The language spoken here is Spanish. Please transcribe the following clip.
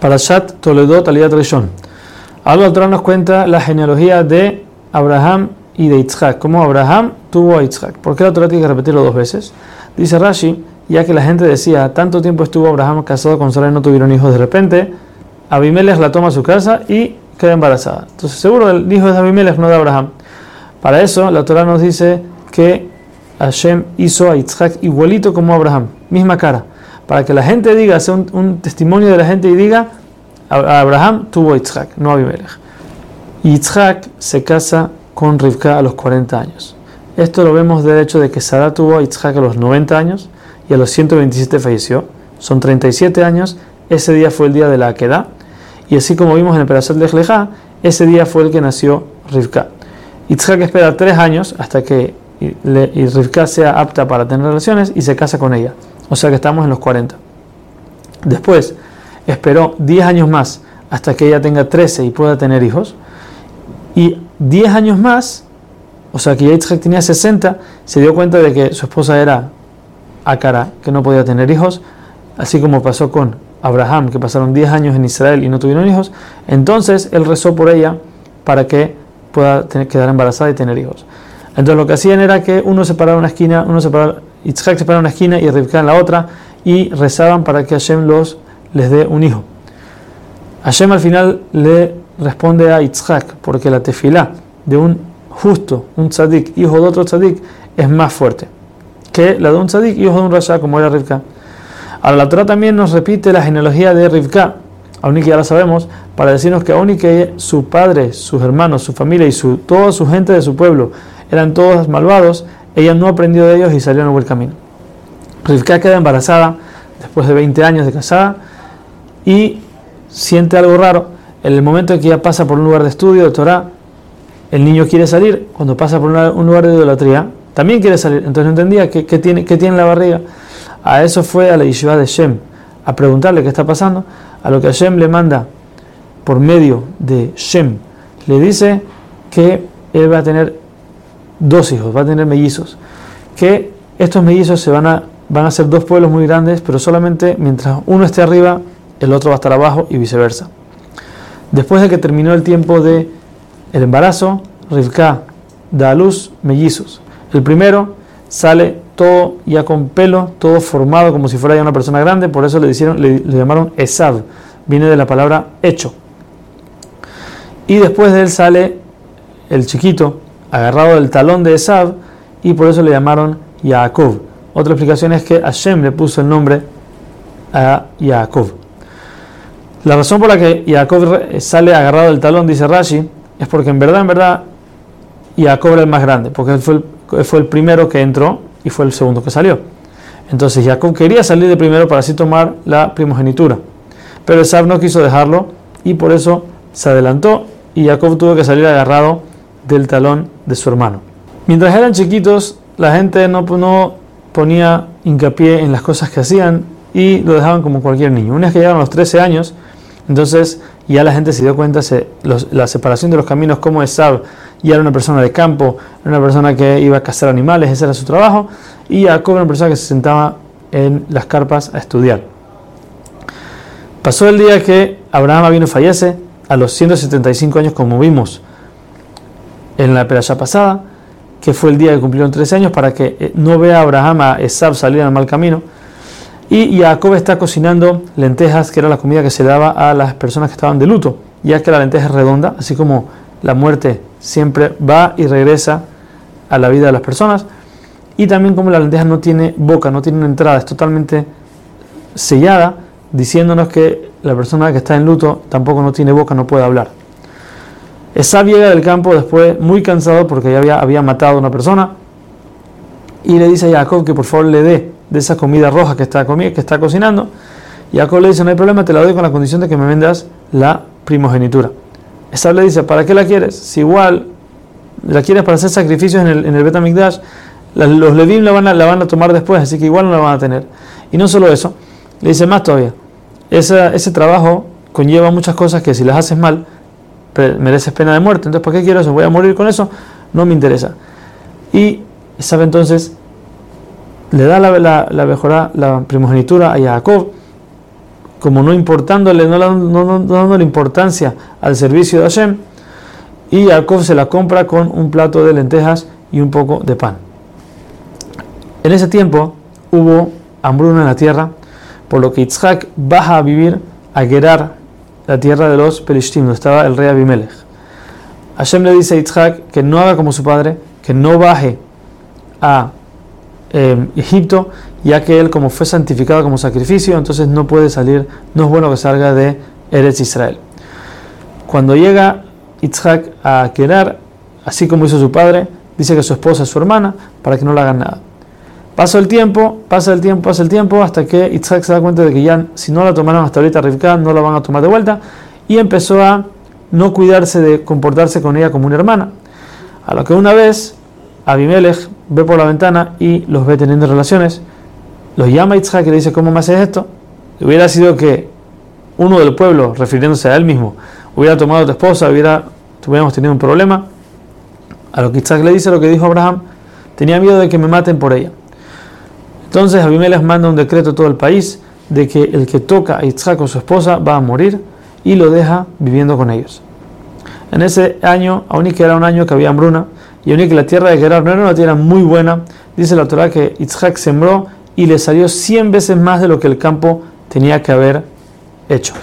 Parashat Toledo Taliyat Rishon. Otra nos cuenta la genealogía de Abraham y de Yitzhak. Cómo Abraham tuvo a Yitzhak. ¿Por qué la Torah tiene que repetirlo dos veces? Dice Rashi, ya que la gente decía, tanto tiempo estuvo Abraham casado con Sara y no tuvieron hijos, de repente Abimelech la toma a su casa y queda embarazada. Entonces seguro el hijo es de Abimelech, no de Abraham. Para eso la Torah nos dice que Hashem hizo a Yitzhak igualito como Abraham, misma cara para que la gente diga, sea un, testimonio de la gente y diga, Abraham tuvo Yitzhak, no Abimelech. Yitzhak se casa con Rivka a los 40 años. Esto lo vemos del hecho de que Sara tuvo a Yitzhak a los 90 años y a los 127 falleció. Son 37 años. Ese día fue el día de la Akedah. Y así como vimos en el Perashat de Ejlejá, ese día fue el que nació Rivka. Yitzhak espera tres años hasta que Rivka sea apta para tener relaciones y se casa con ella. O sea que estamos en los 40. Después esperó 10 años más hasta que ella tenga 13 y pueda tener hijos. Y 10 años más, o sea que ya tenía 60, se dio cuenta de que su esposa era Akara, que no podía tener hijos, así como pasó con Abraham, que pasaron 10 años en Israel y no tuvieron hijos. Entonces él rezó por ella para que pueda tener, quedar embarazada y tener hijos. Entonces lo que hacían era que uno separaba una esquina, uno separaba Yitzhak se para en una esquina y Rivka en la otra y rezaban para que Hashem los, les dé un hijo. Hashem al final le responde a Yitzhak porque la tefilá de un justo, un tzadik, hijo de otro tzadik, es más fuerte que la de un tzadik, hijo de un rasha como era Rivka. Ahora la Torah también nos repite la genealogía de Rivka, aún y que ya la sabemos, para decirnos que aún y que su padre, sus hermanos, su familia y su, toda su gente de su pueblo eran todos malvados, ella no aprendió de ellos y salió en el buen camino. Rivka queda embarazada después de 20 años de casada y siente algo raro. En el momento en que ella pasa por un lugar de estudio de Torah, el niño quiere salir. Cuando pasa por un lugar de idolatría, también quiere salir. Entonces no entendía qué, tiene, tiene en la barriga. A eso fue a la yeshiva de Shem a preguntarle qué está pasando. A lo que Shem le manda por medio de Shem, le dice que él va a tener dos hijos, va a tener mellizos. Que estos mellizos se van a, van a ser dos pueblos muy grandes, pero solamente mientras uno esté arriba, el otro va a estar abajo y viceversa. Después de que terminó el tiempo de el embarazo, Rivka da a luz mellizos. El primero sale todo ya con pelo, todo formado como si fuera ya una persona grande, por eso le, hicieron, le, le llamaron Esav, viene de la palabra hecho. Y después de él sale el chiquito, agarrado del talón de Esav y por eso le llamaron Yaakov. Otra explicación es que Hashem le puso el nombre a Yaakov. La razón por la que Yaakov sale agarrado del talón, dice Rashi, es porque en verdad, en verdad, Yaakov era el más grande, porque él fue el, primero que entró y fue el segundo que salió. Entonces Jacob quería salir de primero para así tomar la primogenitura. Pero Esav no quiso dejarlo y por eso se adelantó y Jacob tuvo que salir agarrado del talón de su hermano. Mientras eran chiquitos, la gente no, no ponía hincapié en las cosas que hacían y lo dejaban como cualquier niño. Una vez que llegaron los 13 años, entonces ya la gente se dio cuenta de la separación de los caminos, como Esab ya era una persona de campo, era una persona que iba a cazar animales, ese era su trabajo, y Jacob era una persona que se sentaba en las carpas a estudiar. Pasó el día que Abraham vino fallece, a los 175 años, como vimos en la peralla pasada, que fue el día que cumplieron 13 años, para que eh, no vea Abraham a Esab salir al mal camino. Y Jacob está cocinando lentejas, que era la comida que se daba a las personas que estaban de luto, ya que la lenteja es redonda, así como la muerte siempre va y regresa a la vida de las personas. Y también como la lenteja no tiene boca, no tiene una entrada, es totalmente sellada, diciéndonos que la persona que está en luto tampoco no tiene boca, no puede hablar. Esa llega del campo después muy cansado porque ya había, había matado a una persona y le dice a Jacob que por favor le dé de esa comida roja que está, que está cocinando. Jacob le dice, no hay problema, te la doy con la condición de que me vendas la primogenitura. Esa le dice, ¿para qué la quieres? Si igual la quieres para hacer sacrificios en el, en el Betamikdash, los Levim la van, a, la van a tomar después, así que igual no la van a tener. Y no solo eso, le dice más todavía, ese, ese trabajo conlleva muchas cosas que si las haces mal, mereces pena de muerte. Entonces, ¿para qué quiero eso? Voy a morir con eso, no me interesa. Y sabe entonces, le da la, la, la, la primogenitura a Jacob como no importándole, no, dándole importancia al servicio de Hashem, y Jacob se la compra con un plato de lentejas y un poco de pan. En ese tiempo hubo hambruna en la tierra, por lo que Yitzhak baja a vivir a Gerar, la tierra de los Pelishtim, donde estaba el rey Abimelech. Hashem le dice a Yitzhak que no haga como su padre, que no baje a eh, Egipto, ya que él como fue santificado como sacrificio, entonces no puede salir, no es bueno que salga de Eretz Israel. Cuando llega Yitzhak a Gerar, así como hizo su padre, dice que su esposa es su hermana, para que no le hagan nada. Pasa el tiempo, pasa el tiempo, pasa el tiempo, hasta que Isaac se da cuenta de que ya, si no la tomaron hasta ahorita Rivka, no la van a tomar de vuelta, y empezó a no cuidarse de comportarse con ella como una hermana. A lo que una vez Abimelech ve por la ventana y los ve teniendo relaciones, los llama Isaac y le dice, ¿cómo me haces esto? Hubiera sido que uno del pueblo, refiriéndose a él mismo, hubiera tomado a tu esposa, hubiera, tuviéramos tenido un problema. A lo que Isaac le dice lo que dijo Abraham, tenía miedo de que me maten por ella. Entonces Abimelech manda un decreto a todo el país de que el que toca a Isaac o su esposa va a morir y lo deja viviendo con ellos. En ese año, aún que era un año que había hambruna, y aún que la tierra de Gerar no era una tierra muy buena, dice la Torah que Isaac sembró y le salió 100 veces más de lo que el campo tenía que haber hecho.